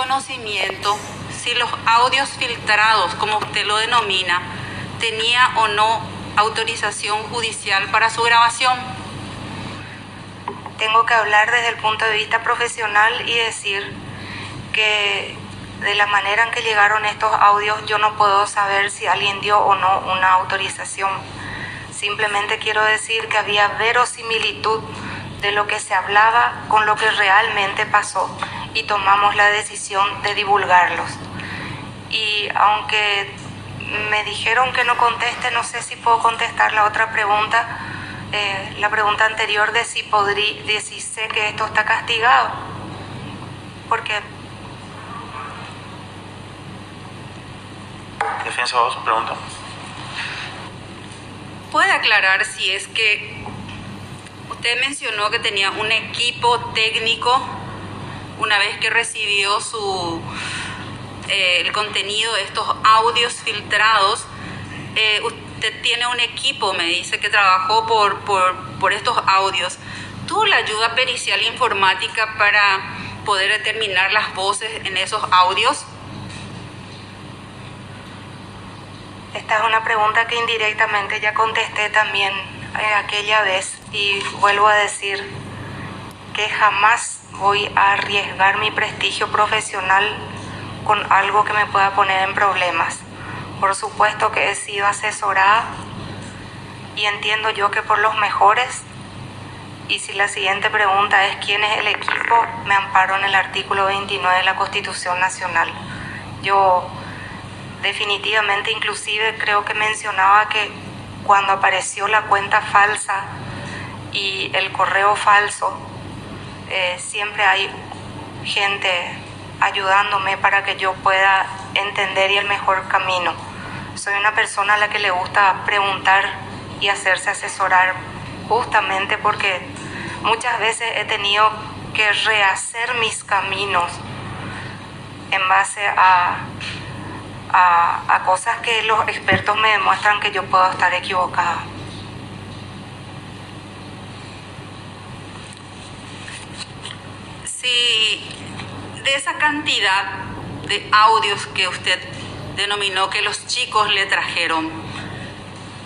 conocimiento si los audios filtrados, como usted lo denomina, tenía o no autorización judicial para su grabación? Tengo que hablar desde el punto de vista profesional y decir que de la manera en que llegaron estos audios yo no puedo saber si alguien dio o no una autorización. Simplemente quiero decir que había verosimilitud de lo que se hablaba con lo que realmente pasó y tomamos la decisión de divulgarlos. Y aunque me dijeron que no conteste, no sé si puedo contestar la otra pregunta, eh, la pregunta anterior de si, podría, de si sé que esto está castigado. Porque... Defensa, vos, pregunta. ¿Puede aclarar si es que usted mencionó que tenía un equipo técnico una vez que recibió su eh, el contenido de estos audios filtrados, eh, usted tiene un equipo, me dice, que trabajó por, por, por estos audios. ¿Tuvo la ayuda pericial informática para poder determinar las voces en esos audios? Esta es una pregunta que indirectamente ya contesté también eh, aquella vez y vuelvo a decir que jamás voy a arriesgar mi prestigio profesional con algo que me pueda poner en problemas. Por supuesto que he sido asesorada y entiendo yo que por los mejores. Y si la siguiente pregunta es quién es el equipo, me amparo en el artículo 29 de la Constitución Nacional. Yo definitivamente inclusive creo que mencionaba que cuando apareció la cuenta falsa y el correo falso, eh, siempre hay gente ayudándome para que yo pueda entender y el mejor camino. Soy una persona a la que le gusta preguntar y hacerse asesorar justamente porque muchas veces he tenido que rehacer mis caminos en base a, a, a cosas que los expertos me demuestran que yo puedo estar equivocada. Si de esa cantidad de audios que usted denominó que los chicos le trajeron,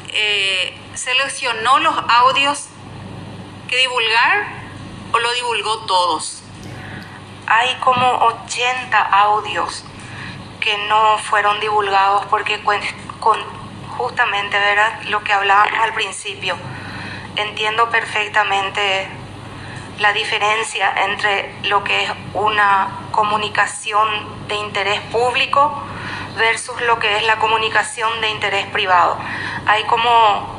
eh, ¿seleccionó los audios que divulgar o lo divulgó todos? Hay como 80 audios que no fueron divulgados porque con, justamente lo que hablábamos al principio. Entiendo perfectamente la diferencia entre lo que es una comunicación de interés público versus lo que es la comunicación de interés privado. Hay como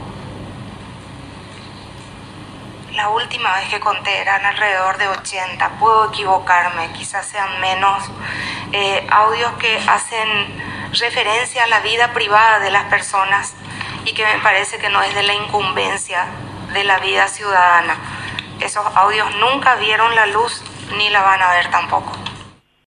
la última vez que conté eran alrededor de 80, puedo equivocarme, quizás sean menos, eh, audios que hacen referencia a la vida privada de las personas y que me parece que no es de la incumbencia de la vida ciudadana. Esos audios nunca vieron la luz ni la van a ver tampoco.